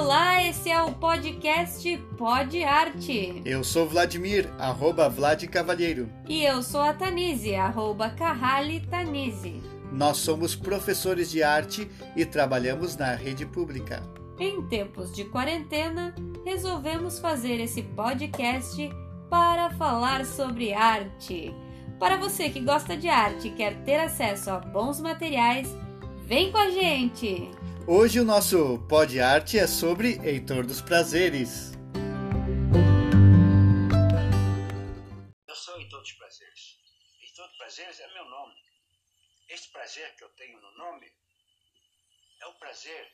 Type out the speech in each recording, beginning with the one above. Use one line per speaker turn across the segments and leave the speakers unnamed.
Olá, esse é o podcast Pod Arte.
Eu sou Vladimir, arroba Vlad Cavalheiro.
E eu sou a Tanise, arroba Carrali Tanise.
Nós somos professores de arte e trabalhamos na rede pública.
Em tempos de quarentena, resolvemos fazer esse podcast para falar sobre arte. Para você que gosta de arte e quer ter acesso a bons materiais, vem com a gente!
Hoje o nosso Pod Arte é sobre Heitor dos Prazeres.
Eu sou Heitor dos Prazeres. Heitor dos Prazeres é meu nome. Este prazer que eu tenho no nome é o prazer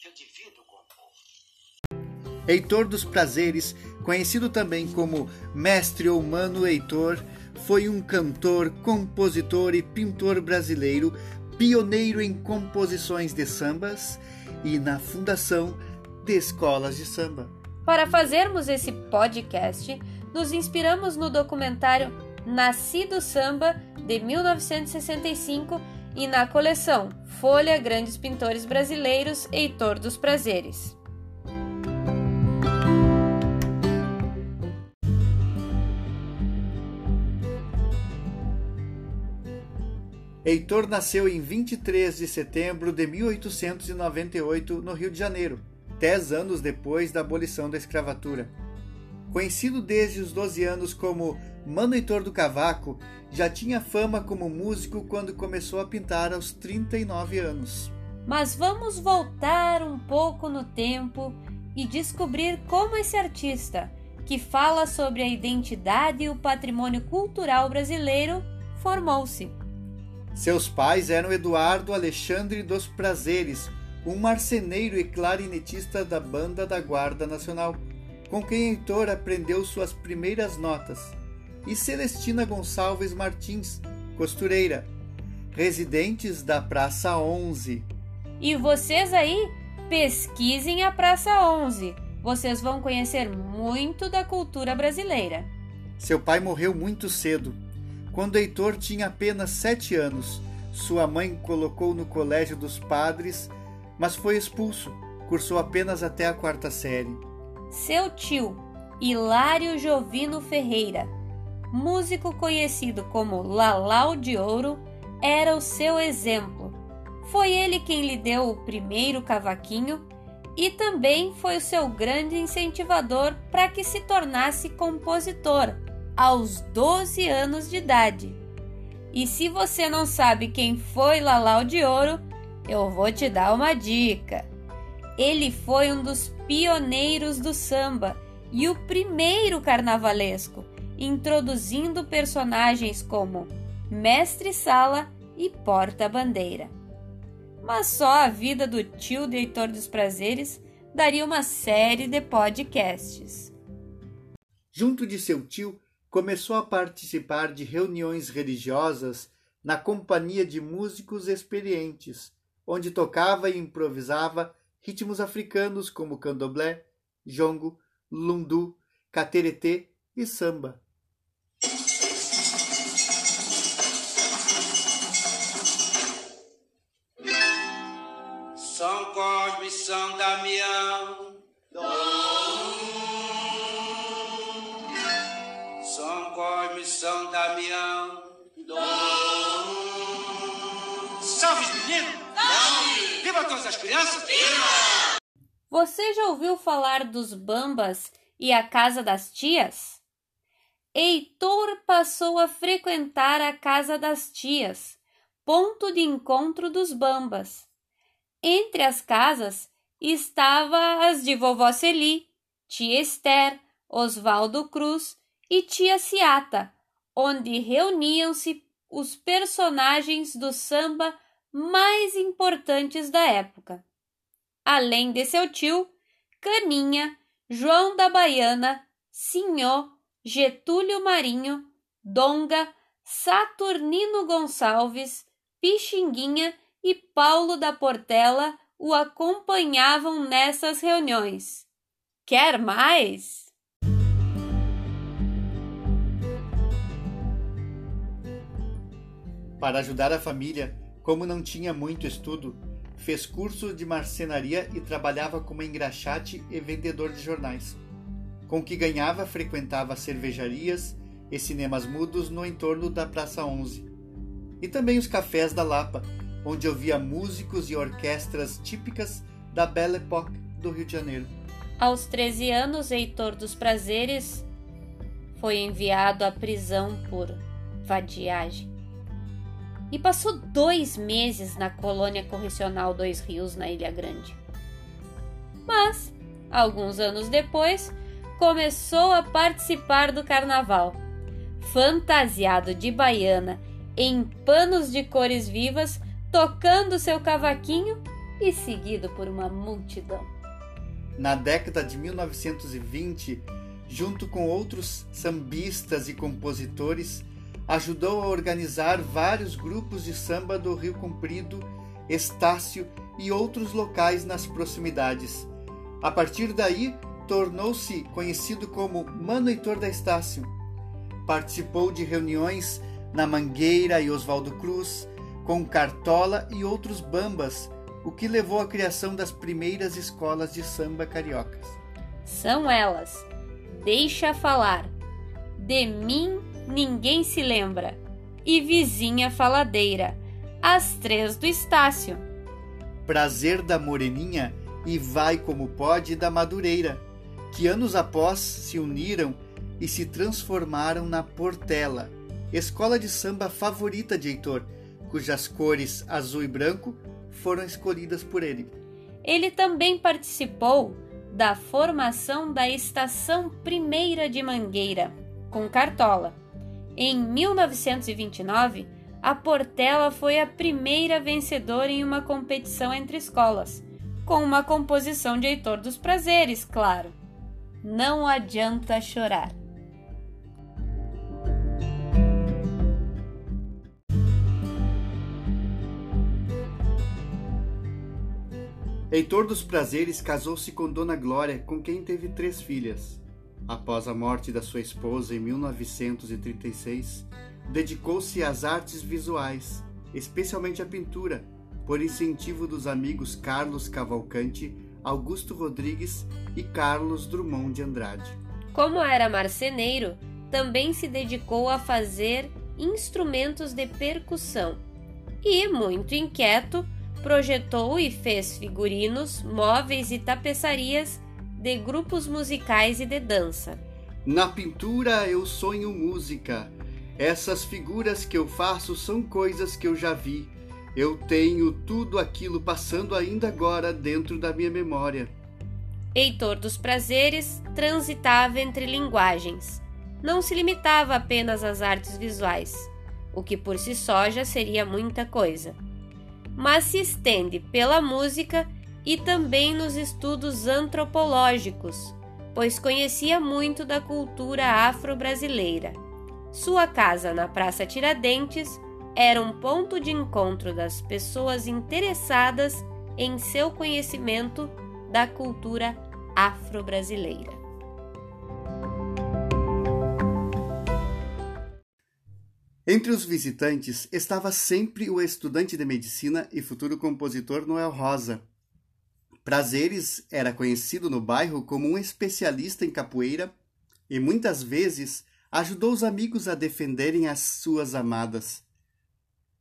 que eu divido com o povo.
Heitor dos Prazeres, conhecido também como Mestre ou Mano Heitor, foi um cantor, compositor e pintor brasileiro pioneiro em composições de sambas e na fundação de escolas de samba.
Para fazermos esse podcast, nos inspiramos no documentário Nascido Samba de 1965 e na coleção Folha Grandes Pintores Brasileiros Heitor dos Prazeres.
Heitor nasceu em 23 de setembro de 1898 no Rio de Janeiro, dez anos depois da abolição da escravatura. Conhecido desde os 12 anos como Mano Heitor do Cavaco, já tinha fama como músico quando começou a pintar aos 39 anos.
Mas vamos voltar um pouco no tempo e descobrir como esse artista, que fala sobre a identidade e o patrimônio cultural brasileiro, formou-se.
Seus pais eram Eduardo Alexandre dos Prazeres, um marceneiro e clarinetista da banda da Guarda Nacional, com quem Heitor aprendeu suas primeiras notas, e Celestina Gonçalves Martins, costureira, residentes da Praça 11.
E vocês aí, pesquisem a Praça 11. Vocês vão conhecer muito da cultura brasileira.
Seu pai morreu muito cedo, quando Heitor tinha apenas sete anos, sua mãe colocou no colégio dos padres, mas foi expulso. Cursou apenas até a quarta série.
Seu tio, Hilário Jovino Ferreira, músico conhecido como Lalau de Ouro, era o seu exemplo. Foi ele quem lhe deu o primeiro cavaquinho e também foi o seu grande incentivador para que se tornasse compositor aos 12 anos de idade. E se você não sabe quem foi Lalau de Ouro, eu vou te dar uma dica. Ele foi um dos pioneiros do samba e o primeiro carnavalesco, introduzindo personagens como Mestre Sala e Porta-Bandeira. Mas só a vida do tio de Heitor dos Prazeres daria uma série de podcasts.
Junto de seu tio, começou a participar de reuniões religiosas na companhia de músicos experientes, onde tocava e improvisava ritmos africanos como candomblé, jongo, lundu, cateretê e samba.
São Cosme São Damião. Viva todas as crianças!
Você já ouviu falar dos Bambas e a Casa das Tias? Heitor passou a frequentar a Casa das Tias, ponto de encontro dos Bambas. Entre as casas estava as de vovó Celi, tia Esther, Oswaldo Cruz e tia Ciata, onde reuniam-se os personagens do samba mais importantes da época. Além de seu tio, Caninha, João da Baiana, Sinhô, Getúlio Marinho, Donga, Saturnino Gonçalves, Pixinguinha e Paulo da Portela o acompanhavam nessas reuniões. Quer mais?
Para ajudar a família, como não tinha muito estudo, fez curso de marcenaria e trabalhava como engraxate e vendedor de jornais. Com o que ganhava, frequentava cervejarias e cinemas mudos no entorno da Praça 11. E também os cafés da Lapa, onde ouvia músicos e orquestras típicas da Belle Époque do Rio de Janeiro.
Aos 13 anos, Heitor dos Prazeres foi enviado à prisão por vadiagem e passou dois meses na colônia correcional Dois Rios, na Ilha Grande. Mas, alguns anos depois, começou a participar do carnaval. Fantasiado de baiana, em panos de cores vivas, tocando seu cavaquinho e seguido por uma multidão.
Na década de 1920, junto com outros sambistas e compositores, ajudou a organizar vários grupos de samba do Rio Comprido, Estácio e outros locais nas proximidades. A partir daí, tornou-se conhecido como Mano Heitor da Estácio. Participou de reuniões na Mangueira e Oswaldo Cruz, com Cartola e outros bambas, o que levou à criação das primeiras escolas de samba cariocas.
São elas: Deixa Falar, De Mim Ninguém Se Lembra e Vizinha Faladeira, as três do Estácio.
Prazer da Moreninha e Vai Como Pode da Madureira, que anos após se uniram e se transformaram na Portela, escola de samba favorita de Heitor, cujas cores azul e branco foram escolhidas por ele.
Ele também participou da formação da Estação Primeira de Mangueira, com Cartola. Em 1929, a Portela foi a primeira vencedora em uma competição entre escolas, com uma composição de Heitor dos Prazeres, claro. Não adianta chorar.
Heitor dos Prazeres casou-se com Dona Glória, com quem teve três filhas. Após a morte da sua esposa em 1936, dedicou-se às artes visuais, especialmente à pintura, por incentivo dos amigos Carlos Cavalcante, Augusto Rodrigues e Carlos Drummond de Andrade.
Como era marceneiro, também se dedicou a fazer instrumentos de percussão e, muito inquieto, projetou e fez figurinos, móveis e tapeçarias de grupos musicais e de dança.
Na pintura eu sonho música. Essas figuras que eu faço são coisas que eu já vi. Eu tenho tudo aquilo passando ainda agora dentro da minha memória.
Heitor dos Prazeres transitava entre linguagens. Não se limitava apenas às artes visuais, o que por si só já seria muita coisa mas se estende pela música e também nos estudos antropológicos, pois conhecia muito da cultura afro-brasileira. Sua casa na Praça Tiradentes era um ponto de encontro das pessoas interessadas em seu conhecimento da cultura afro-brasileira.
Entre os visitantes estava sempre o estudante de medicina e futuro compositor Noel Rosa. Prazeres era conhecido no bairro como um especialista em capoeira e muitas vezes ajudou os amigos a defenderem as suas amadas.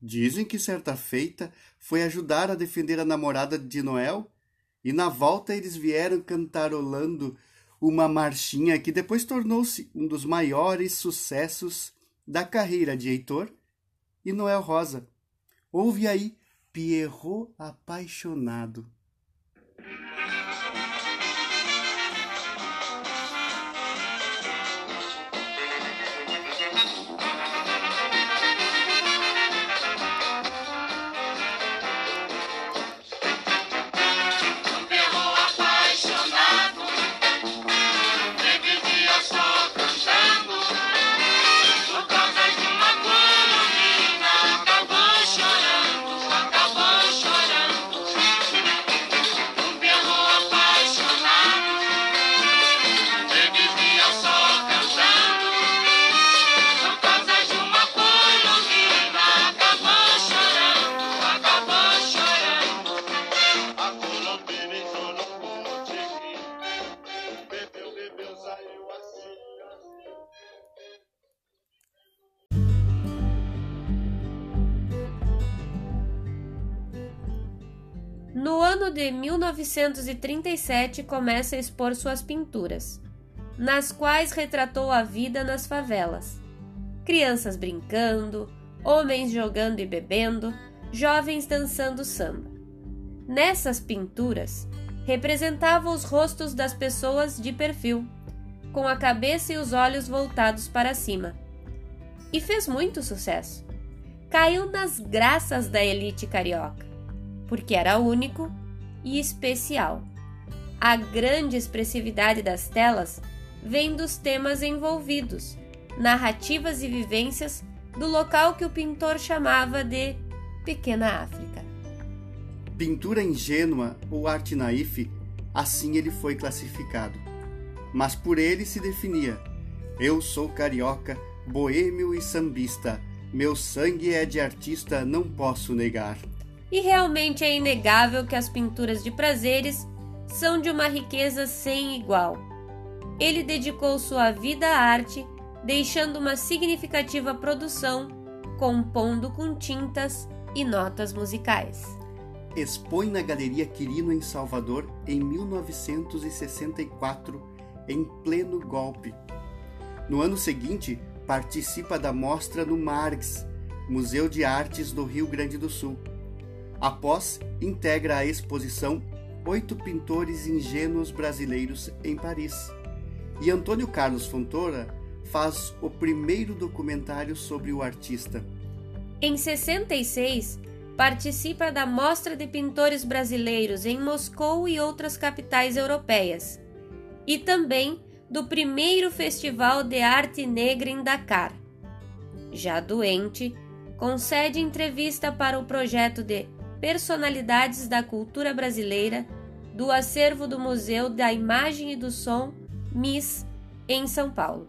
Dizem que certa feita foi ajudar a defender a namorada de Noel e na volta eles vieram cantarolando uma marchinha que depois tornou-se um dos maiores sucessos da carreira de Heitor e Noel Rosa. Houve aí Pierrot apaixonado.
No ano de 1937 começa a expor suas pinturas, nas quais retratou a vida nas favelas. Crianças brincando, homens jogando e bebendo, jovens dançando samba. Nessas pinturas, representava os rostos das pessoas de perfil, com a cabeça e os olhos voltados para cima. E fez muito sucesso. Caiu nas graças da elite carioca, porque era único e especial. A grande expressividade das telas vem dos temas envolvidos, narrativas e vivências do local que o pintor chamava de Pequena África.
Pintura ingênua ou arte naif, assim ele foi classificado. Mas por ele se definia: Eu sou carioca, boêmio e sambista. Meu sangue é de artista, não posso negar.
E realmente é inegável que as pinturas de prazeres são de uma riqueza sem igual. Ele dedicou sua vida à arte, deixando uma significativa produção, compondo com tintas e notas musicais.
Expõe na Galeria Quirino em Salvador em 1964, em pleno golpe. No ano seguinte, participa da mostra no Marx, Museu de Artes do Rio Grande do Sul. Após, integra a exposição Oito Pintores Ingênuos Brasileiros em Paris. E Antônio Carlos Fontoura faz o primeiro documentário sobre o artista.
Em 66, participa da Mostra de Pintores Brasileiros em Moscou e outras capitais europeias, e também do primeiro Festival de Arte Negra em Dakar. Já doente, concede entrevista para o projeto de Personalidades da Cultura Brasileira do acervo do Museu da Imagem e do Som, MIS, em São Paulo.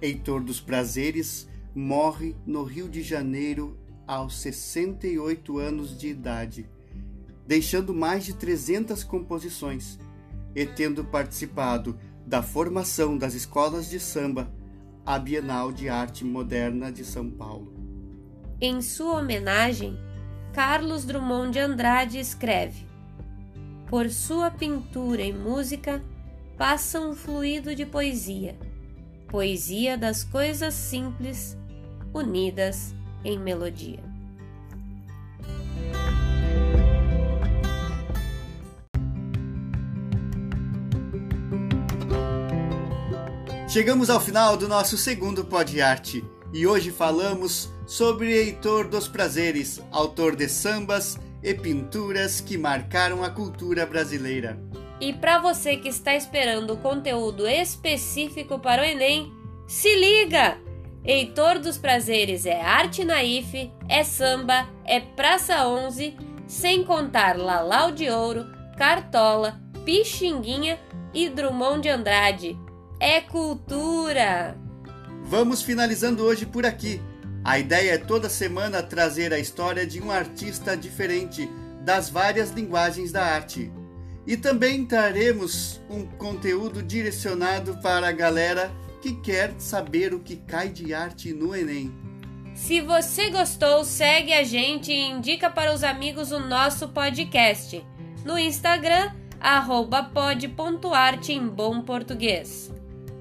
Heitor dos Prazeres morre no Rio de Janeiro aos 68 anos de idade, deixando mais de 300 composições e tendo participado da formação das escolas de samba à Bienal de Arte Moderna de São Paulo.
Em sua homenagem, Carlos Drummond de Andrade escreve: Por sua pintura e música passa um fluido de poesia, poesia das coisas simples unidas em melodia.
Chegamos ao final do nosso segundo Pod Arte e hoje falamos sobre Heitor dos Prazeres, autor de sambas e pinturas que marcaram a cultura brasileira.
E para você que está esperando conteúdo específico para o Enem, se liga! Heitor dos Prazeres é arte naif, é samba, é Praça 11, sem contar Lalau de Ouro, Cartola, Pixinguinha e Drummond de Andrade. É cultura!
Vamos finalizando hoje por aqui. A ideia é toda semana trazer a história de um artista diferente das várias linguagens da arte. E também traremos um conteúdo direcionado para a galera que quer saber o que cai de arte no Enem.
Se você gostou, segue a gente e indica para os amigos o nosso podcast. No Instagram, arroba pod.arte em bom português.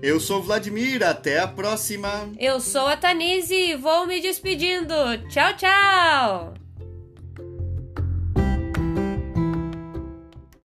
Eu sou Vladimir, até a próxima!
Eu sou a Tanise e vou me despedindo. Tchau, tchau!